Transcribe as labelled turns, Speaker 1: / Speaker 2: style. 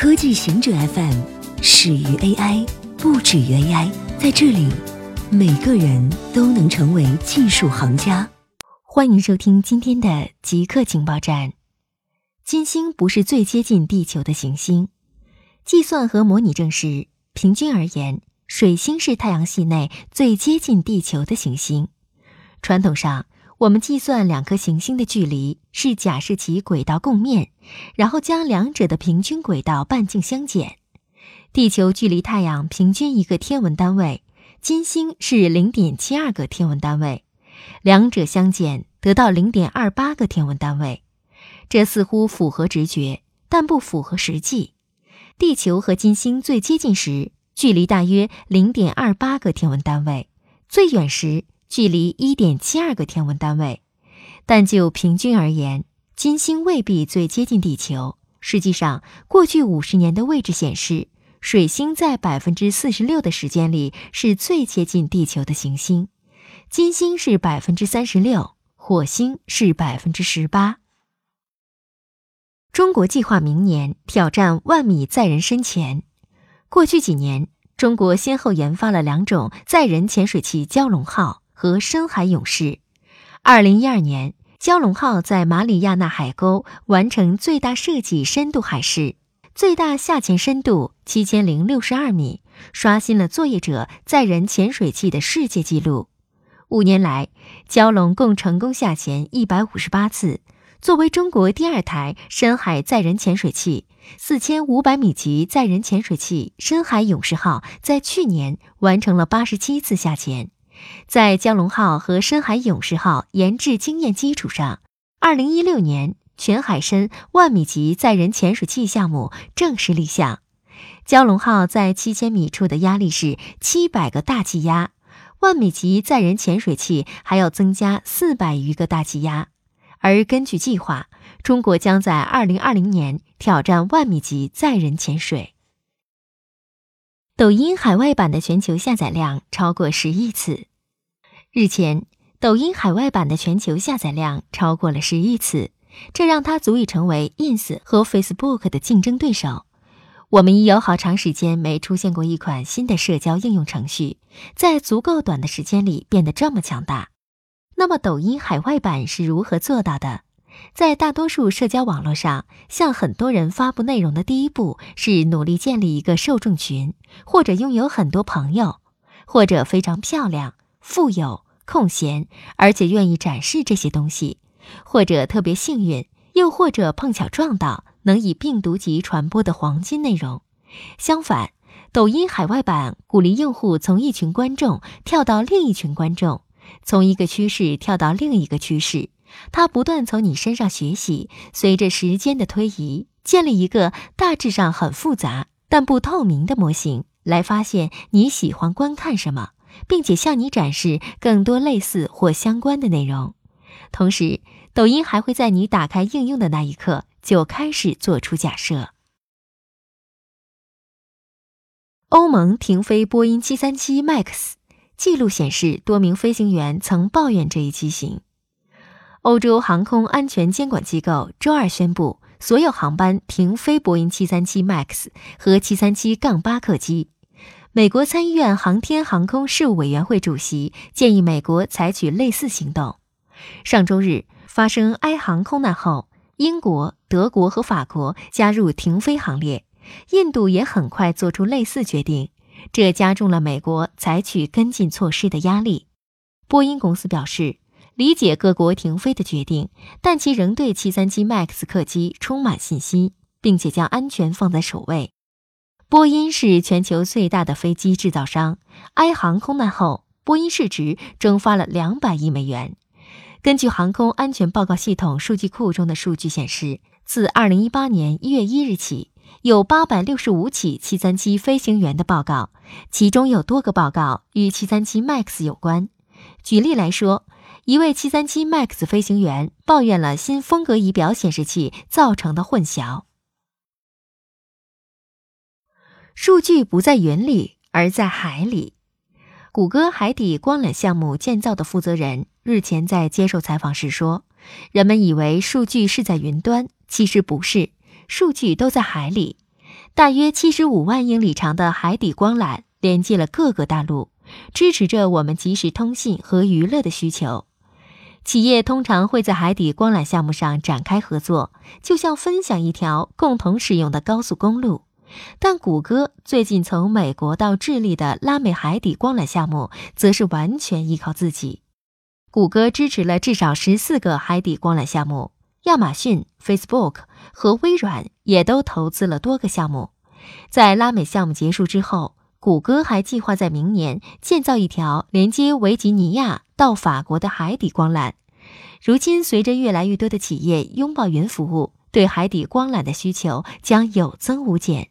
Speaker 1: 科技行者 FM 始于 AI，不止于 AI。在这里，每个人都能成为技术行家。
Speaker 2: 欢迎收听今天的极客情报站。金星不是最接近地球的行星，计算和模拟证实，平均而言，水星是太阳系内最接近地球的行星。传统上，我们计算两颗行星的距离是假设其轨道共面，然后将两者的平均轨道半径相减。地球距离太阳平均一个天文单位，金星是零点七二个天文单位，两者相减得到零点二八个天文单位。这似乎符合直觉，但不符合实际。地球和金星最接近时，距离大约零点二八个天文单位；最远时，距离一点七二个天文单位，但就平均而言，金星未必最接近地球。实际上，过去五十年的位置显示，水星在百分之四十六的时间里是最接近地球的行星，金星是百分之三十六，火星是百分之十八。中国计划明年挑战万米载人深潜。过去几年，中国先后研发了两种载人潜水器——蛟龙号。和深海勇士，二零一二年，蛟龙号在马里亚纳海沟完成最大设计深度海试，最大下潜深度七千零六十二米，刷新了作业者载人潜水器的世界纪录。五年来，蛟龙共成功下潜一百五十八次。作为中国第二台深海载人潜水器，四千五百米级载人潜水器深海勇士号在去年完成了八十七次下潜。在蛟龙号和深海勇士号研制经验基础上，二零一六年全海深万米级载人潜水器项目正式立项。蛟龙号在七千米处的压力是七百个大气压，万米级载人潜水器还要增加四百余个大气压。而根据计划，中国将在二零二零年挑战万米级载人潜水。抖音海外版的全球下载量超过十亿次。日前，抖音海外版的全球下载量超过了十亿次，这让它足以成为 Ins 和 Facebook 的竞争对手。我们已有好长时间没出现过一款新的社交应用程序，在足够短的时间里变得这么强大。那么，抖音海外版是如何做到的？在大多数社交网络上，向很多人发布内容的第一步是努力建立一个受众群，或者拥有很多朋友，或者非常漂亮。富有空闲，而且愿意展示这些东西，或者特别幸运，又或者碰巧撞到能以病毒级传播的黄金内容。相反，抖音海外版鼓励用户从一群观众跳到另一群观众，从一个趋势跳到另一个趋势。它不断从你身上学习，随着时间的推移，建立一个大致上很复杂但不透明的模型，来发现你喜欢观看什么。并且向你展示更多类似或相关的内容，同时，抖音还会在你打开应用的那一刻就开始做出假设。欧盟停飞波音737 MAX，记录显示多名飞行员曾抱怨这一机型。欧洲航空安全监管机构周二宣布，所有航班停飞波音737 MAX 和737-8客机。美国参议院航天航空事务委员会主席建议美国采取类似行动。上周日发生埃航空难后，英国、德国和法国加入停飞行列，印度也很快做出类似决定，这加重了美国采取跟进措施的压力。波音公司表示，理解各国停飞的决定，但其仍对737 MAX 客机充满信心，并且将安全放在首位。波音是全球最大的飞机制造商。埃航空难后，波音市值蒸发了两百亿美元。根据航空安全报告系统数据库中的数据显示，自二零一八年一月一日起，有八百六十五起七三七飞行员的报告，其中有多个报告与七三七 MAX 有关。举例来说，一位七三七 MAX 飞行员抱怨了新风格仪表显示器造成的混淆。数据不在云里，而在海里。谷歌海底光缆项目建造的负责人日前在接受采访时说：“人们以为数据是在云端，其实不是，数据都在海里。大约七十五万英里长的海底光缆连接了各个大陆，支持着我们即时通信和娱乐的需求。企业通常会在海底光缆项目上展开合作，就像分享一条共同使用的高速公路。但谷歌最近从美国到智利的拉美海底光缆项目，则是完全依靠自己。谷歌支持了至少十四个海底光缆项目，亚马逊、Facebook 和微软也都投资了多个项目。在拉美项目结束之后，谷歌还计划在明年建造一条连接维吉尼亚到法国的海底光缆。如今，随着越来越多的企业拥抱云服务，对海底光缆的需求将有增无减。